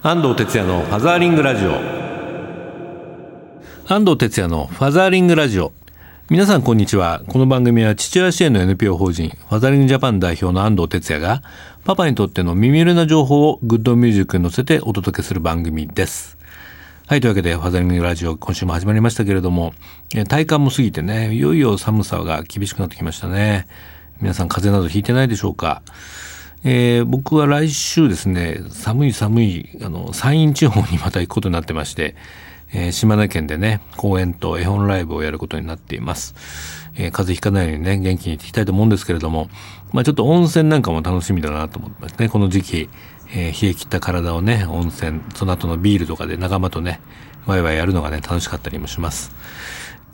安藤哲也のファザーリングラジオ。安藤哲也のファザーリングラジオ。皆さんこんにちは。この番組は父親支援の NPO 法人ファザーリングジャパン代表の安藤哲也がパパにとっての耳寄りな情報をグッドミュージックに乗せてお届けする番組です。はいというわけでファザーリングラジオ今週も始まりましたけれども体感も過ぎてねいよいよ寒さが厳しくなってきましたね。皆さん風邪などひいてないでしょうか？えー、僕は来週ですね、寒い寒い、あの、山陰地方にまた行くことになってまして、えー、島根県でね、公演と絵本ライブをやることになっています。えー、風邪ひかないようにね、元気に行っていきたいと思うんですけれども、まあちょっと温泉なんかも楽しみだなと思ってますね。この時期、え、冷え切った体をね、温泉、その後のビールとかで仲間とね、ワイワイやるのがね、楽しかったりもします。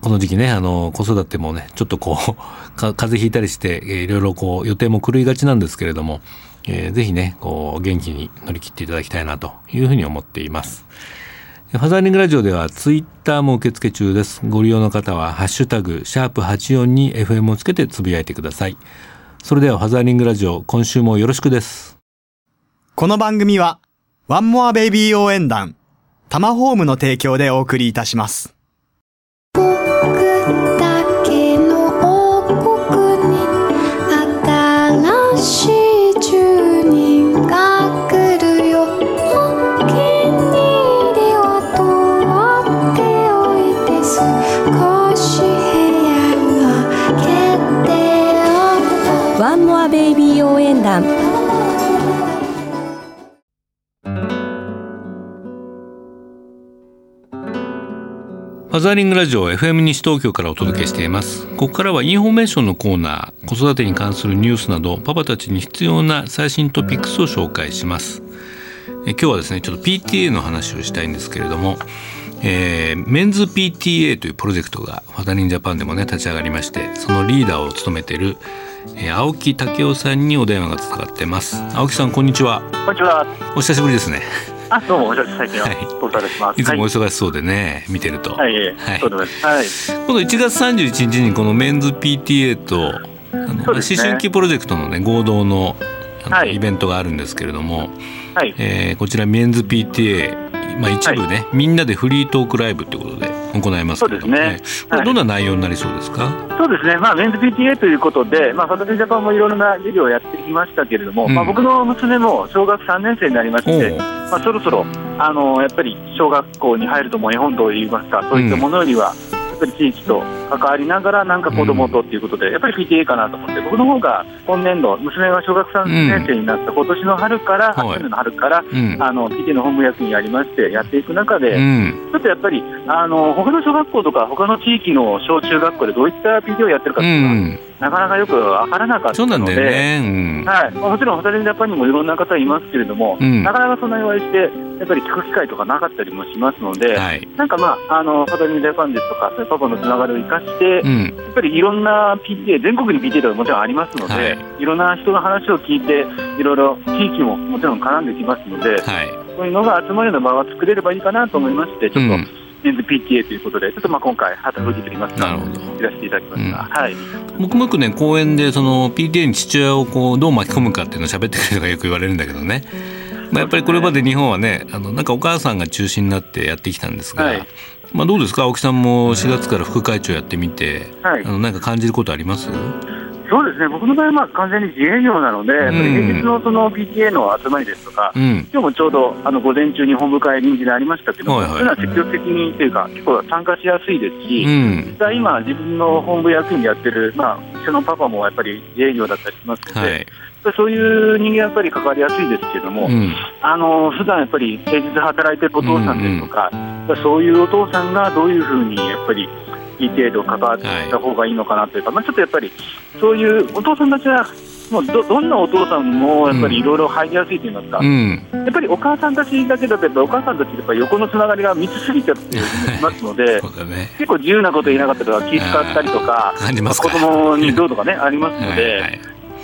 この時期ね、あの、子育てもね、ちょっとこう、風邪ひいたりして、えー、いろいろこう、予定も狂いがちなんですけれども、えー、ぜひね、こう、元気に乗り切っていただきたいなというふうに思っています。ファザーリングラジオではツイッターも受付中です。ご利用の方は、ハッシュタグ、シャープ84に FM をつけてつぶやいてください。それではファザーリングラジオ、今週もよろしくです。この番組は、ワンモアベイビー応援団、タマホームの提供でお送りいたします。フザーリングラジオ FM 西東京からお届けしています。ここからはインフォメーションのコーナー、子育てに関するニュースなど、パパたちに必要な最新トピックスを紹介します。え今日はですね、ちょっと PTA の話をしたいんですけれども、えー、メンズ PTA というプロジェクトがファザーリンジャパンでもね、立ち上がりまして、そのリーダーを務めているえー、青木武雄さんにお電話がつながってます青木さんこんにちはこんにちはお久しぶりですねあ、どうも、お久しぶりです。最近は、ご無沙汰します。いつもお忙しそうでね、見てると。はい、はい、そうです。はい。今度1月31日にこのメンズ PTA と、あの、ね、思春期プロジェクトのね、合同の、はい、イベントがあるんですけれども、はい、えー、こちらメンズ PTA、まあ一部ね、はい、みんなでフリートークライブということで行いますけれども。ね、ね。これどんな内容になりそうですか、そうですね、まあ、メンズ PTA ということで、まあ、サタデージャパンもいろいろな授業をやってきましたけれども、うん、まあ、僕の娘も小学3年生になりまして、まあ、そろそろあのやっぱり小学校に入るとも絵本といいますか、そういったものよりは、うん地域と関わりながら、なんか子供とっていうことで、やっぱり PTA かなと思って、僕の方が今年度、娘が小学3年生になった今年の春から、去年の春から、あの PTA の本部役員やりまして、やっていく中で、ちょっとやっぱり、あの他の小学校とか、他の地域の小中学校でどういった PTA をやってるかっていうのは、なかなかよく分からなかったので、ねうん、はい。まあ、もちろん、ホタルジャパンにもいろんな方いますけれども、うん、なかなかそんな言われて、やっぱり聞く機会とかなかったりもしますので、はい、なんかまあ、あのホタルジャパンですとか、そういうパパのつながりを生かして、うん、やっぱりいろんな PTA、全国に PTA とかもちろんありますので、はい、いろんな人の話を聞いて、いろいろ地域ももちろん絡んできますので、はい、そういうのが集まるような場が作れればいいかなと思いまして、ちょっと。メンズ PTA ということで、ちょっとまあ今回、旗吹きといいますか、なるほど。いらせていただきました、うん、はい、僕もよくね、講演でその PTA に父親をこうどう巻き込むかっていうのを喋ってくれるのがよく言われるんだけどね。まあ、やっぱりこれまで日本はねあのなんかお母さんが中心になってやってきたんですが、はい、まあ、どうですか？青木さんも4月から副会長やってみて、はい、あのなんか感じることあります？そうですね、僕の場合はまあ完全に自営業なので、やっぱり平日のその PTA の集まりですとか、うん、今日もちょうどあの午前中に本部会臨時でありましたけど、はいはい、そういうのは積極的にというか、結構参加しやすいですし、うん、実際今、自分の本部役員でやってる、まあ、一緒のパパもやっぱり自営業だったりしますので、はい。そういう人間やっぱり関わりやすいですけれども、うん、あの普段やっぱり平日働いてるお父さんですとか、うんうん、そういうお父さんがどういうふうにやっぱり一定度関わっていった方がいいのかなというか、はい、まあ、ちょっとやっぱりそういうお父さんたちはもうどどんなお父さんもやっぱりいろいろ入りやすいと言いますか、うん、やっぱりお母さんたちだけだと、やっぱお母さんたちやっぱ横のつながりが密すぎちゃってしますので、ね、結構自由なこと言えなかったりとか、気遣ったりとか、子供にどうとかね、ありますので。はい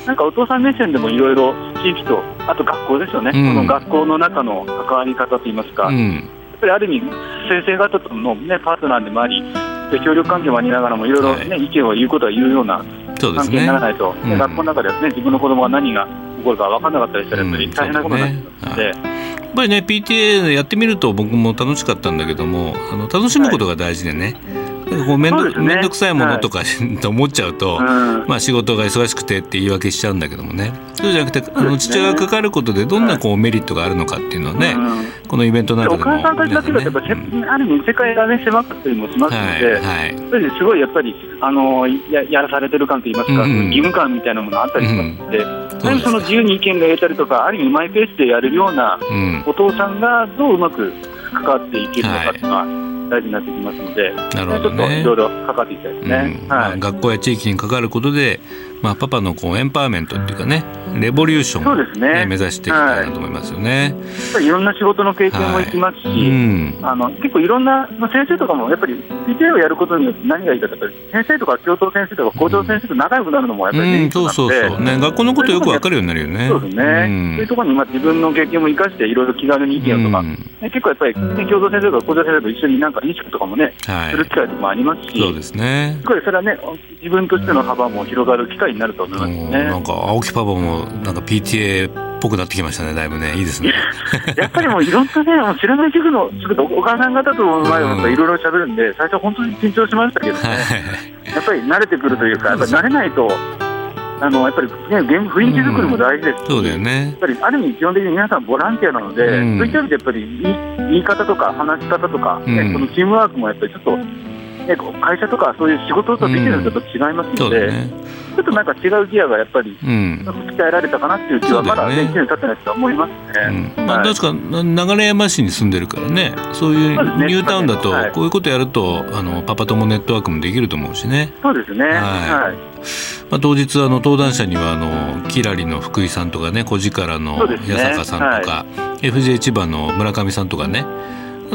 なんかお父さん目線でもいろいろ地域と、あと学校ですよね、うん、この学校の中の関わり方といいますか、ぱりある意味、先生方との、ね、パートナーでもあり、で協力関係もありながらもいろいろ、ね、はい、意見を言うことは言うような関係にならないと、ねうん、学校の中では、ね、自分の子供が何が起こるか分からなかったりしたらやっぱり大変なことになっので。ぱりね PTA やってみると僕も楽しかったんだけどもあの楽しむことが大事でね、はい、こう面倒、ね、くさいものとか、はい、と思っちゃうと、うん、まあ、仕事が忙しくてって言い訳しちゃうんだけどもね。そうじゃなくて、あの父親がかかることでどんなこうメリットがあるのかっていうのはね、うん、このイベントの中でも、お母さんたちだけだとやっぱ、ね、ある意味世界がね狭かったりもしますので、はいはい、すごいやっぱりあのややらされてる感といいますか、うん、義務感みたいなものあったりしますので、うん、その自由に意見が言えたりとかある意味マイペースでやれるようなお父さんがどううまく関わっていけるのかっていうのは、大事になってきますので、なるほど、ね、ちょっといろいろ関わっていきたいですね、うん、はい、学校や地域に関わることで、まあ、パパのこうエンパワーメントっていうかねレボリューションを、ね、ね目指していきたいなと思いますよね、はい、いろんな仕事の経験もいきますし、はい。うん、あの結構いろんな先生とかもやっぱり PTA をやることによって何がいいかというと先生とか教頭先生とか校長先生と仲良くなるのもやっぱりメリットなので、うん、そうそうそう。ね学校のことよくわかるようになるよね。そうですね、うん、そういうところにまあ自分の経験も生かしていろいろ気軽に意見とか、ね、結構やっぱり、ね、教頭先生とか校長先生と一緒になんか飲食とかもね、はい、する機会もありますしそうですねそれはね自分としての幅も広がる機会になると思いますね、なんか青木パパもなんか PTA っぽくなってきましたねだいぶね。いいですね。やっぱりもういろんなねもう知らない塾のお母さん方と前はいろいろ喋るんで最初本当に緊張しましたけどねやっぱり慣れてくるというかやっぱり慣れないとあのやっぱり、ね、雰囲気作りも大事ですし、うん、そうだよね、やっぱりある意味、基本的に皆さんボランティアなので、うん、そういった意味でやっぱり言い方とか話し方とか、ね、うん、そのチームワークもやっぱりちょっとね、会社とかそういう仕事とビジネスと違いますので、うんょっとなんか違うギアがやっぱり、うん、鍛えられたかなっていう気は、まだね、1年経ってないと思いますね。うん、まあ、確か、流山市に住んでるからね、そういうニュータウンだと、こういうことやると、あのパパ友ネットワークもできると思うしね。そうですね。はい。はい、まあ、当日あの登壇者にはあのキラリの福井さんとかね、小力の八坂さんとか、ねはい、FJ 千葉の村上さんとかね。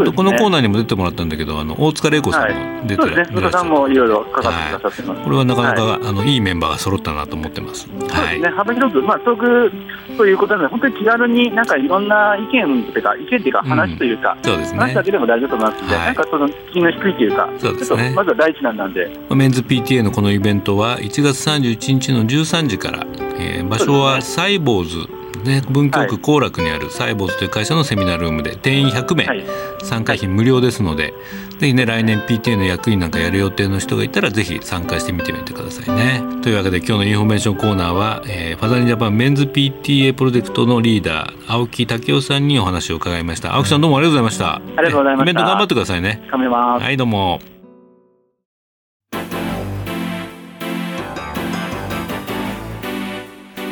ね、このコーナーにも出てもらったんだけど、あの大塚玲子さんも出てらっしゃる、はい、さんもいろいろかかってくださってます、はい、これはなかなか、はい、あのいいメンバーが揃ったなと思ってます。はい、ね、幅広く、まあ、トークということなので、本当に気軽になんかいろんな意見というか、意見というか、話というか、うん、そうですね、話だけでも大丈夫と思いますので、はい、なんかその気の低いというか、そうですね、まずは第一弾なんで。メンズ PTA のこのイベントは、1月31日の13時から、えー、場所はサイボウズ。ね、文京区後楽にあるサイボウズという会社のセミナールームで定員100名、はい、参加費無料ですので、ぜひね来年 PTA の役員なんかやる予定の人がいたらぜひ参加してみてみてくださいね。というわけで今日のインフォメーションコーナーは、えー、ファザーリングジャパンメンズ PTA プロジェクトのリーダー青木武雄さんにお話を伺いました青木さんどうもありがとうございました。ありがとうございました。イベント頑張ってくださいね。頑張ります。はいどうも。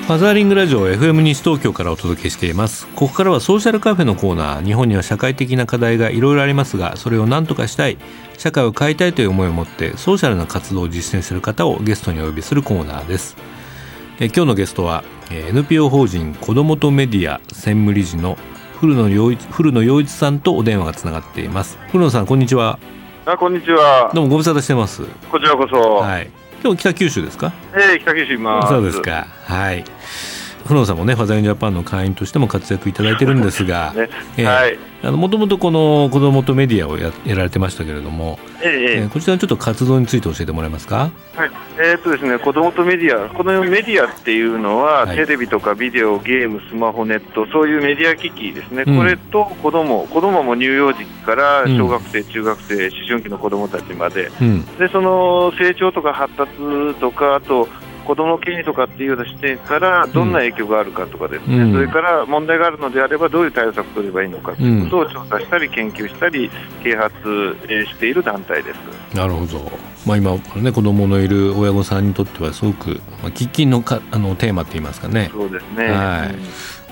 ファザーリングラジオ FM 西東京からお届けしています。ここからはソーシャルカフェのコーナー。日本には社会的な課題がいろいろありますがそれを何とかしたい社会を変えたいという思いを持ってソーシャルな活動を実践する方をゲストにお呼びするコーナーです。え今日のゲストは NPO 法人子どもとメディア専務理事の古野洋一古野洋一さんとお電話がつながっています。古野さんこんにちは。あこんにちは。どうもご無沙汰してます。こちらこそ。はい今日北九州ですか？ええー、北九州今そうですか。はいフ野さんもねファザリンジャパンの会員としても活躍いただいてるんですが、ね。えー、はい。あのもともとこの子どもとメディアをややられてましたけれども、えー、えー、こちらのちょっと活動について教えてもらえますか？はい、えー、っとですね、子どもとメディア、このメディアっていうのは、はい、テレビとかビデオ、ゲーム、スマホ、ネット、そういうメディア機器ですね、うん、これと子ども、子どもも乳幼児から小学生、うん、中学生、思春期の子どもたちまで、うん、でその成長とか発達とか、あと子ども権利とかっていうような視点からどんな影響があるかとかですね、うん、それから問題があるのであればどういう対策を取ればいいのかということを調査したり研究したり啓発している団体です。なるほど、まあ、今、ね、子どものいる親御さんにとってはすごく、まあ、喫緊のかあのテーマといいますかね。そうですね、はい。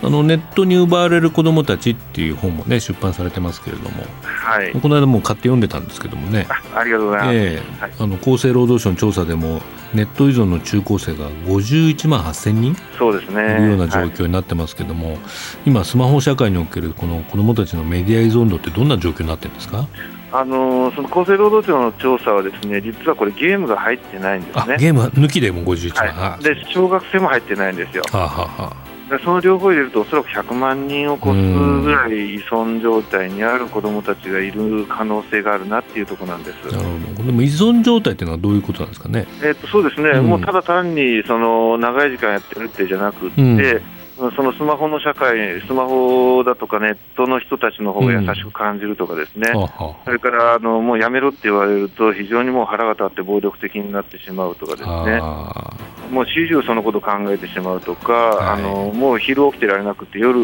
あのネットに奪われる子どもたちっていう本もね出版されてますけれども、はい、この間も買って読んでたんですけどもね。ありがとうございます、えーはい、あの厚生労働省の調査でもネット依存の中高生が51万8000人？そうですね。いるような状況になってますけども、はい、今スマホ社会におけるこの子どもたちのメディア依存度ってどんな状況になってるんですか？あのその厚生労働省の調査はですね実はこれゲームが入ってないんですね。ゲーム抜きでも51万、はい、で小学生も入ってないんですよ、はあはあその両方入れるとおそらく100万人を超すぐらい依存状態にある子どもたちがいる可能性があるなっていうところなんです。なるほど。でも依存状態っていうのはどういうことなんですかね、えー、とそうですね、うん、もうただ単にその長い時間やってるってじゃなくて、うんそのスマホの社会、スマホだとかネットの人たちの方が優しく感じるとかですね、うん、それからあのもうやめろって言われると、非常にもう腹が立って暴力的になってしまうとかですね、もう始終そのことを考えてしまうとか、はい、あのもう昼起きてられなくて、夜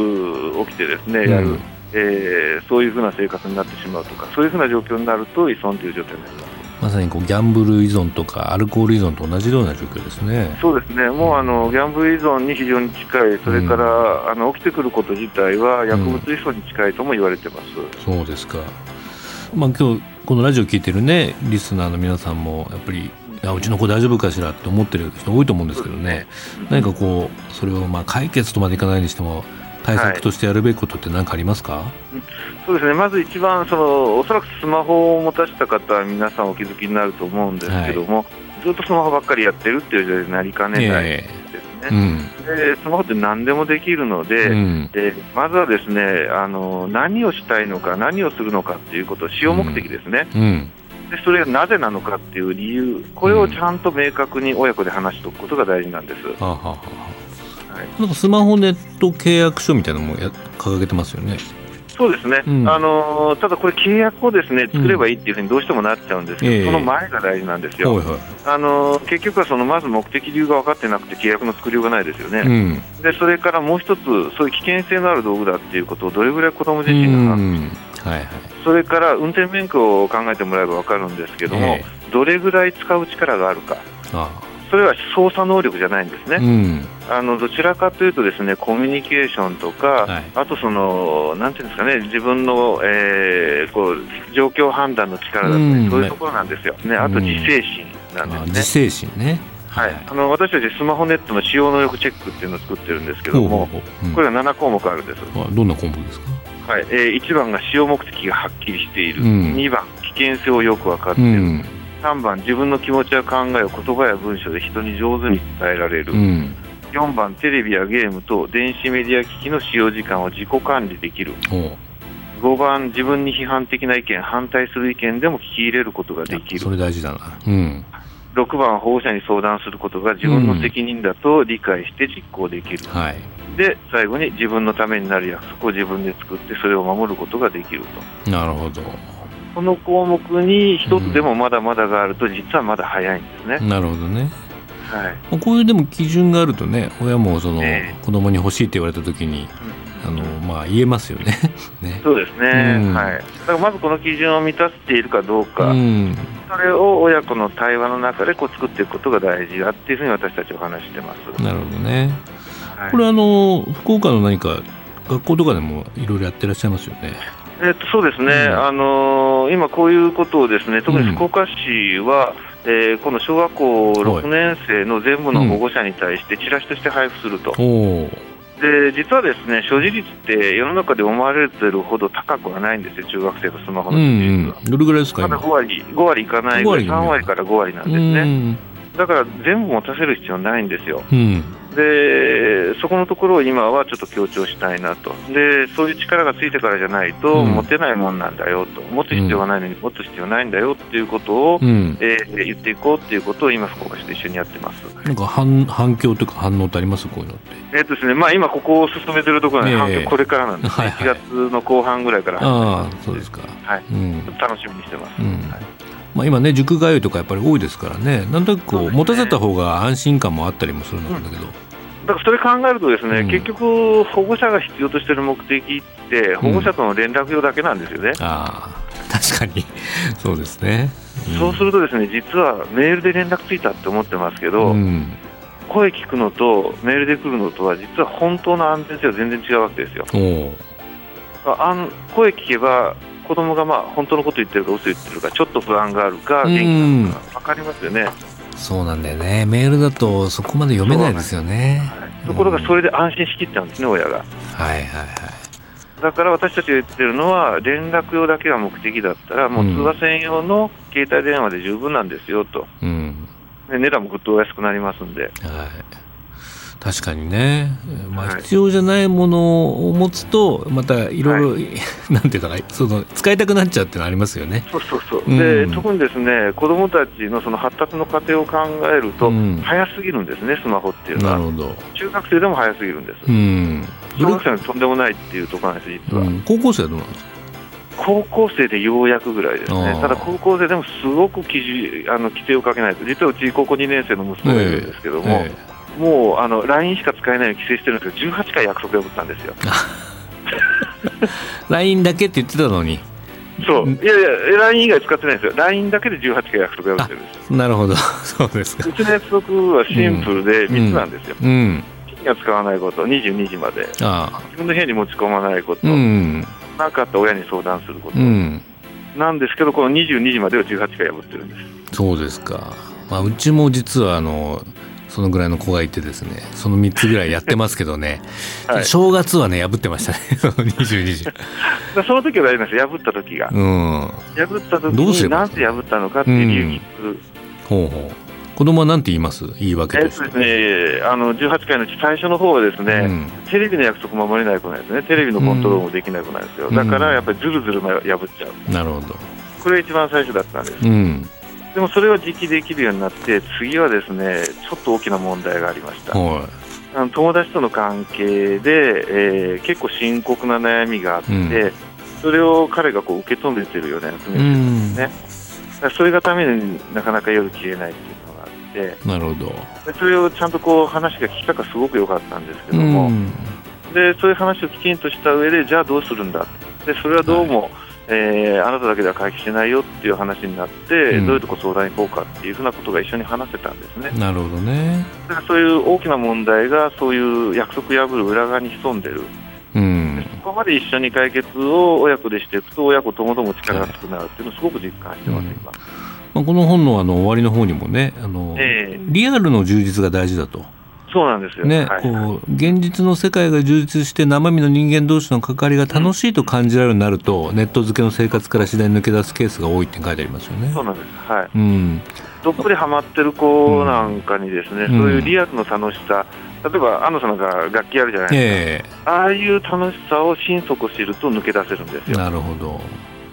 起きてですね、やる、うん、えー、そういうふうな生活になってしまうとか、そういうふうな状況になると依存という状態になります。まさにこうギャンブル依存とかアルコール依存と同じような状況ですね。そうですね。もうあのギャンブル依存に非常に近い。それから、うん、あの起きてくること自体は薬物依存に近いとも言われてます。うん、そうですか。まあ今日このラジオ聞いてるねリスナーの皆さんもやっぱりやうちの子大丈夫かしらって思ってる人多いと思うんですけどね、何かこうそれをまあ解決とまでいかないにしても対策としてやるべきことって何かありますか、はい、そうですね。まず一番その、おそらくスマホを持たせた方は皆さんお気づきになると思うんですけども、はい、ずっとスマホばっかりやってるっていう状態になりかねないですね。うん、でスマホって何でもできるのでうん、でまずはですねあの何をしたいのか、何をするのかっていうこと、使用目的ですね、うん、でそれがなぜなのかっていう理由、これをちゃんと明確に親子で話しておくことが大事なんです。はははなんかスマホネット契約書みたいなのもや掲げてますよね。そうですね、うん、あのただこれ、契約をですね作ればいいっていうふうにどうしてもなっちゃうんですけど、うん、その前が大事なんですよ、はいはい、あの結局はそのまず目的理由が分かってなくて、契約の作りようがないですよね、うん、でそれからもう一つ、そういう危険性のある道具だっていうことをどれぐらい子ども自身がはいはい、それから運転免許を考えてもらえば分かるんですけども、えー、どれぐらい使う力があるか。ああそれは操作能力じゃないんですね、うん、あのどちらかというとですねコミュニケーションとか、はい、あとそのなんていうんですかね自分の、えー、こう状況判断の力だったり、うん、そういうところなんですよ、ね、あと自制心なんですね。自制心ね。はい、あの私たちスマホネットの使用能力チェックっていうのを作ってるんですけども、うん、これは7項目あるんです。どんな項目ですか？はい。えー、1番が使用目的がはっきりしている、うん、2番危険性をよく分かっている、うん3番自分の気持ちや考えを言葉や文章で人に上手に伝えられる、うん、4番テレビやゲームと電子メディア機器の使用時間を自己管理できる。5番自分に批判的な意見反対する意見でも聞き入れることができる。それ大事だな、うん、6番保護者に相談することが自分の責任だと理解して実行できる、うんはい、で最後に自分のためになる約束を自分で作ってそれを守ることができると。なるほどこの項目に一つでもまだまだがあると、実はまだ早いんですね。なるほどね。はい、こういうでも基準があるとね親もその、子供に欲しいって言われた時に、あのまあ、言えますよね。ね。そうですね、うん、はい、だからまずこの基準を満たしているかどうか、うん、それを親子の対話の中でこう作っていくことが大事だっていうふうに私たちは話してます。なるほどね、はい、これあの福岡の何か学校とかでもいろいろやってらっしゃいますよね。えっと、そうですね、うん、あのー、今、こういうことをですね特に福岡市は、うん、えー、この小学校6年生の全部の保護者に対してチラシとして配布すると。で実はですね所持率って世の中で思われてるほど高くはないんですよ、中学生のスマホの所持率は。うんうん、どれぐらいですか、まだ5割 ,5 割いかないぐらい、3割から5割なんですね。だから全部持たせる必要ないんですよ。うんでそこのところを今はちょっと強調したいなと。でそういう力がついてからじゃないと、持てないもんなんだよと。持つ必要がないのに持つ必要ないんだよっていうことを、うん、えー、言っていこうっていうことを今福岡市と一緒にやってます。なんか反反響というか反応ってあります？こういうのって。えー、っとですねまあ今ここを進めてるところなんで、反響これからなんです、ね、はいはい、1月の後半ぐらいから。ああそうですか。はい、うん、楽しみにしてます、うん。はい。まあ、今ね塾通いとかやっぱり多いですからね。なんとなくこう、ね、持たせた方が安心感もあったりもするんだけど、だからそれ考えると、ですね、うん、結局、保護者が必要としている目的って、保護者との連絡用だけなんですよね。うん、あ。確かに。そうですね、うん、そうすると、ですね実はメールで連絡ついたって思ってますけど、声聞くのとメールで来るのとは、実は本当の安全性は全然違うわけですよ。あん声聞けば子供がまあ本当のこと言ってるか嘘言ってるかちょっと不安があるか元気なのか分かりますよね。そうなんだよね。メールだとそこまで読めないですよね、はい、ところがそれで安心しきっちゃうんですね、親が。はいはいはい。だから私たちが言ってるのは、連絡用だけが目的だったら、もう通話専用の携帯電話で十分なんですよと、うん、で値段もぐっとお安くなりますんで。はい確かにね、まあ、必要じゃないものを持つとまたいろいろ、はい、なんていうかその使いたくなっちゃうっていうのありますよね。そうそうそう、うん、で特にですね子どもたちのその発達の過程を考えると、うん、早すぎるんですねスマホっていうのは。なるほど。中学生でも早すぎるんです、うん、小学生はとんでもないっていうところなんです実は、高校生はどうなんですか？高校生でようやくぐらいですね、ただ高校生でもすごく基準あの規制をかけないと、実はうち高校2年生の息子がいるんですけども、ええもうあの LINE しか使えないように規制してるんですけど、18回約束破ったんですよ。LINE だけって言ってたのに。そう、いやいや、LINE 以外使ってないんですよ、LINE だけで18回約束破ってるんですよ。なるほど、そうですか。うちの約束はシンプルで3つなんですよ。うん、うん。が使わないこと、22時まで、自分の部屋に持ち込まないこと、うん。なかった親に相談すること、うん、なんですけど、この22時までを18回破ってるんです。そうですか、まあ、うちも実はあのそのぐらいの子がいてですねその3つぐらいやってますけどね、はい、正月はね破ってましたね。22時。その時は大丈夫です。破った時が、うん、破った時になぜ破ったのかっていう理由聞く、うん、ほうほう。子供は何て言います？言い訳ですね、あの18回のうち最初の方はですね、うん、テレビの約束守れない子なんですね。テレビのコントロールもできない子なんですよ、だからやっぱりずるずる破っちゃう。なるほど。これが一番最初だったんです、うんでもそれは実機できるようになって、次はですねちょっと大きな問題がありました。はい。あの友達との関係で、えー、結構深刻な悩みがあって、うん、それを彼がこう受け止めてるような役目ですね、それがためになかなか夜消えないっていうのがあってなるほど。それをちゃんとこう話が聞き方すごく良かったんですけども、でそういう話をきちんとした上でじゃあどうするんだでそれはどうも、はいえー、あなただけでは解決しないよっていう話になって、うん、どういうとこ相談に行こうかっていうふうなことが一緒に話せたんですね。なるほどね。だからそういう大きな問題がそういう約束破る裏側に潜んでる。うん、そこまで一緒に解決を親子でしていくと親子ともども力が厚くなるっていうのをすごく実感してます、うん、まあ、この本のあの終わりの方にもねあの、えー、リアルの充実が大事だと。そうなんですよ。ね、はい、こう現実の世界が充実して生身の人間同士の関わりが楽しいと感じられるようになると、うん、ネット付けの生活から次第に抜け出すケースが多いって書いてありますよね。そうなんです、はい。うん、どっぷりはまってる子なんかにですね、うん、そういうリアルの楽しさ、例えば安野さんが楽器あるじゃないですか、えー、ああいう楽しさを心底知ると抜け出せるんですよ。なるほど。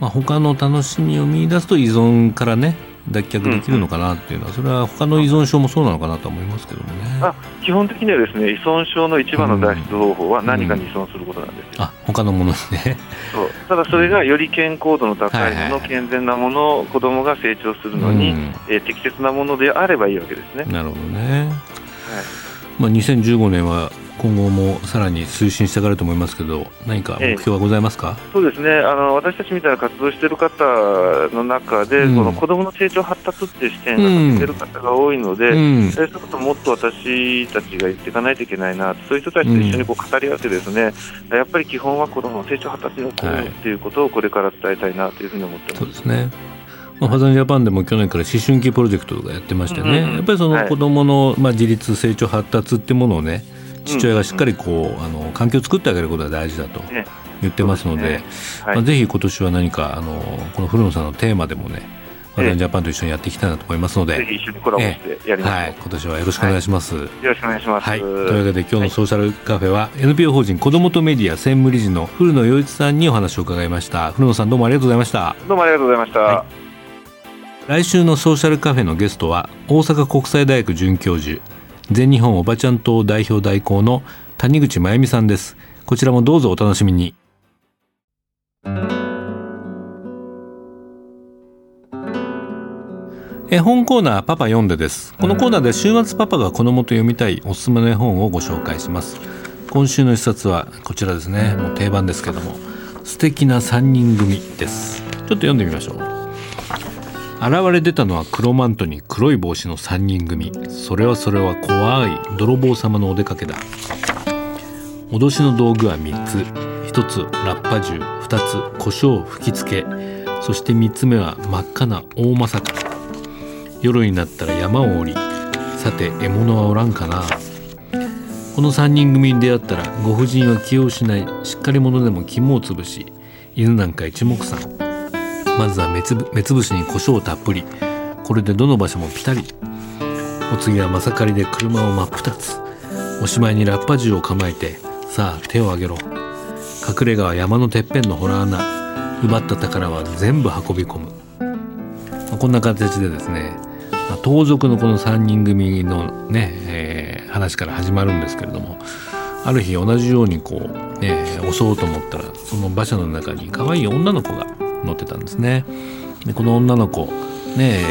まあ、他の楽しみを見出すと依存からね脱却できるのかなっていうのは、それは他の依存症もそうなのかなと思いますけどもね。あ基本的にはですね依存症の一番の脱出方法は何かに依存することなんです。よ、うん、あ他のものですね。そう。ただそれがより健康度の高いもの、健全なものを子供が成長するのに、うん、えー、適切なものであればいいわけですね。なるほどね、はい。まあ、2015年は今後もさらに推進していかれると思いますけど、何か目標はございますか、えそうですね。あの、私たちみたいな活動している方の中で、うん、この子どもの成長発達っていう視点が向ける方が多いので、うん、そういうこともっと私たちが言っていかないといけないな、そういう人たちと一緒にこう語り合って、ですね、やっぱり基本は子どもの成長発達のということをこれから伝えたいなというふうに思ってます。そうですね。まあ、ファザンジャパンでも去年から思春期プロジェクトとかやってましてね、うん、やっぱりその子どもの、まあ、自立、成長、発達っていうものをね、父親がしっかりこうあの環境を作ってあげることが大事だと言ってますので、ね。はい、まあ、ぜひ今年は何かあのこの古野さんのテーマでもねワダンジャパンと一緒にやっていきたいなと思いますので、ぜひ一緒にコラボしてやりましょう、はい、今年はよろしくお願いします、はい、よろしくお願いします、はい、というわけで今日のソーシャルカフェは NPO 法人子どもとメディア専務理事の古野洋一さんにお話を伺いました。古野さんどうもありがとうございました。どうもありがとうございました、来週のソーシャルカフェのゲストは大阪国際大学准教授全日本おばちゃん党代表代行の谷口真由美さんです。こちらもどうぞお楽しみに。絵本コーナーパパ読んでです。このコーナーで週末パパが子供と読みたいおすすめの絵本をご紹介します。今週の一冊はこちらですね。もう定番ですけども。素敵な三人組です。ちょっと読んでみましょう。現れ出たのは黒マントに黒い帽子の3人組。それはそれは怖い。泥棒様のお出かけだ。脅しの道具は3つ。1つラッパ銃。2つ胡椒吹きつけ。そして3つ目は真っ赤な大まさか。夜になったら山を降り。さて獲物はおらんかな。この3人組に出会ったらご婦人は気を失いしっかり者でも肝を潰し犬なんか一目散。まずは目つぶしに胡椒たっぷり。これでどの場所もピタリ。お次はまさかりで車を真っ二つ。おしまいにラッパ銃を構えてさあ手を挙げろ。隠れ家は山のてっぺんのホラー穴。奪った宝は全部運び込む、まあ、こんな形でですね、まあ、盗賊のこの3人組のね、えー、話から始まるんですけれどもある日同じようにこうね襲おうと思ったらその馬車の中に可愛い女の子が乗ってたんですねでこの女の子ね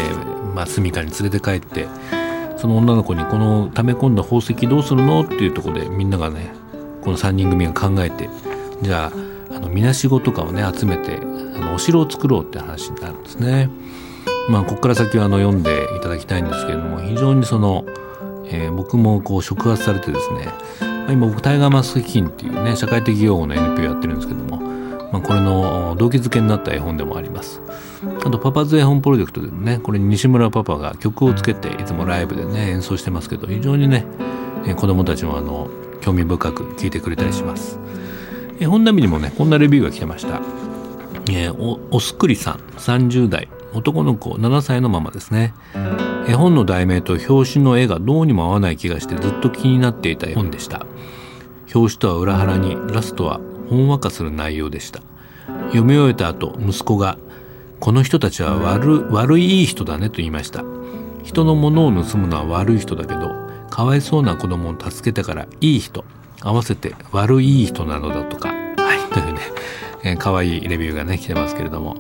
まあ住処に連れて帰ってその女の子にこの溜め込んだ宝石どうするの？っていうとこでみんながねこの3人組が考えてじゃああのみなしごとかをね集めてあのお城を作ろうって話になるんですね。まあここから先はあの読んでいただきたいんですけれども非常にその、えー、僕もこう触発されてですね、今僕タイガーマスク基金っていうね社会的用語の NPO やってるんですけども、まあ、これの動機づけになった絵本でもあります。あとパパズ絵本プロジェクトでもねこれ西村パパが曲をつけていつもライブでね演奏してますけど非常にね子供たちもあの興味深く聴いてくれたりします。え本並みにもねこんなレビューが来てました、えー、おおすくりさん30代男の子7歳のママですね絵本の題名と表紙の絵がどうにも合わない気がしてずっと気になっていた絵本でした表紙とは裏腹にラストはほんわかする内容でした。読み終えた後息子が「この人たちは悪悪いい人だね」と言いました。人のものを盗むのは悪い人だけどかわいそうな子供を助けてからいい人合わせて悪い人なのだとか、はい、というね、えー、可愛いレビューがね、来てますけれども、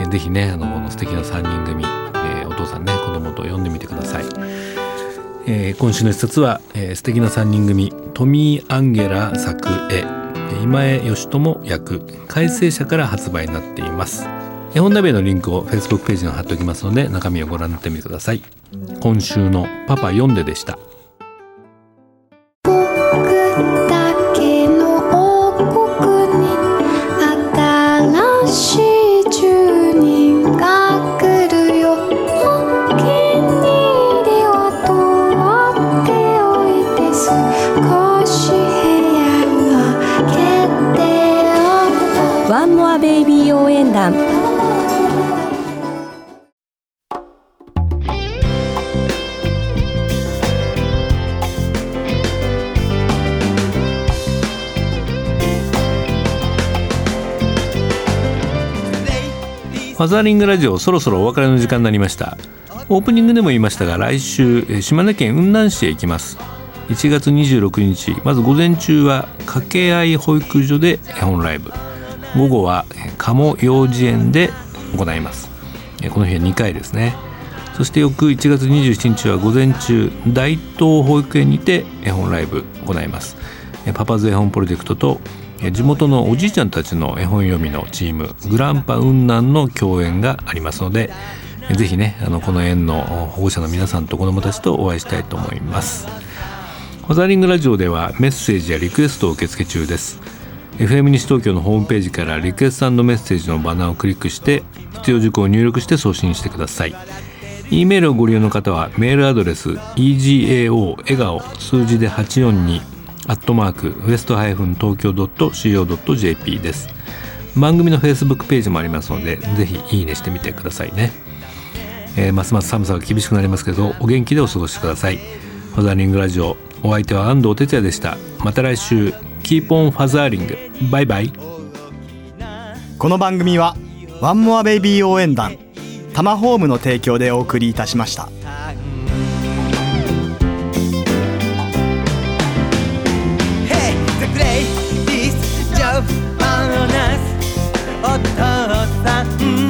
えー、ぜひね、あの、この素敵な3人組、えー、お父さんね、子供と読んでみてください。えー、今週の一冊は、えー、素敵な3人組、トミー・アンゲラ作絵、今江義友役、改正者から発売になっています。絵本鍋のリンクを Facebook ページに貼っておきますので、中身をご覧になってみてください。今週のパパ読んででした。ファザーリングラジオそろそろお別れの時間になりました。オープニングでも言いましたが来週島根県雲南市へ行きます。1月26日まず午前中は掛け合い保育所で絵本ライブ。午後は鴨幼稚園で行います。この日は2回ですね。そして翌1月27日は午前中大東保育園にて絵本ライブ行います。パパズ絵本プロジェクトと地元のおじいちゃんたちの絵本読みのチームグランパ雲南の共演がありますのでぜひねあのこの園の保護者の皆さんと子どもたちとお会いしたいと思います。ファザリングラジオではメッセージやリクエストを受付中です。FM 西東京のホームページからリクエストメッセージのバナーをクリックして必要事項を入力して送信してください。E メールをご利用の方はメールアドレス egao 笑顔数字で842アットマーク west ハイフン tokyo .co.jp です。番組の Facebook ページもありますのでぜひいいねしてみてくださいね、えー、ますます寒さが厳しくなりますけどお元気でお過ごしください。ファザーリングラジオお相手は安藤哲也でした。また来週 Keep on fathering。バイバイ。この番組はワンモアベイビー応援団タマホームの提供でお送りいたしました。お父さん